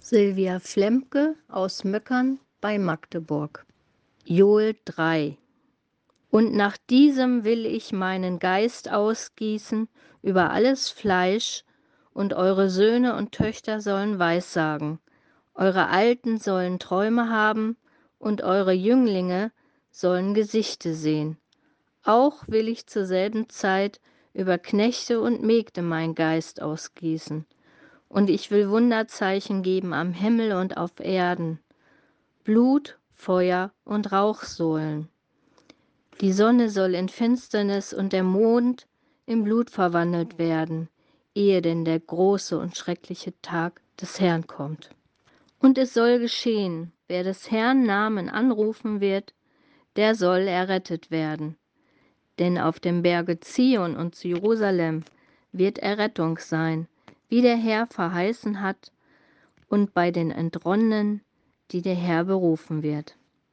Silvia Flemke aus Möckern bei Magdeburg. Joel 3 Und nach diesem will ich meinen Geist ausgießen über alles Fleisch, und eure Söhne und Töchter sollen Weissagen, eure Alten sollen Träume haben, und eure Jünglinge sollen Gesichte sehen. Auch will ich zur selben Zeit über Knechte und Mägde mein Geist ausgießen und ich will Wunderzeichen geben am Himmel und auf Erden, Blut, Feuer und Rauchsohlen. Die Sonne soll in Finsternis und der Mond in Blut verwandelt werden, ehe denn der große und schreckliche Tag des Herrn kommt. Und es soll geschehen, wer des Herrn Namen anrufen wird, der soll errettet werden. Denn auf dem Berge Zion und zu Jerusalem wird Errettung sein, wie der Herr verheißen hat, und bei den Entronnenen, die der Herr berufen wird.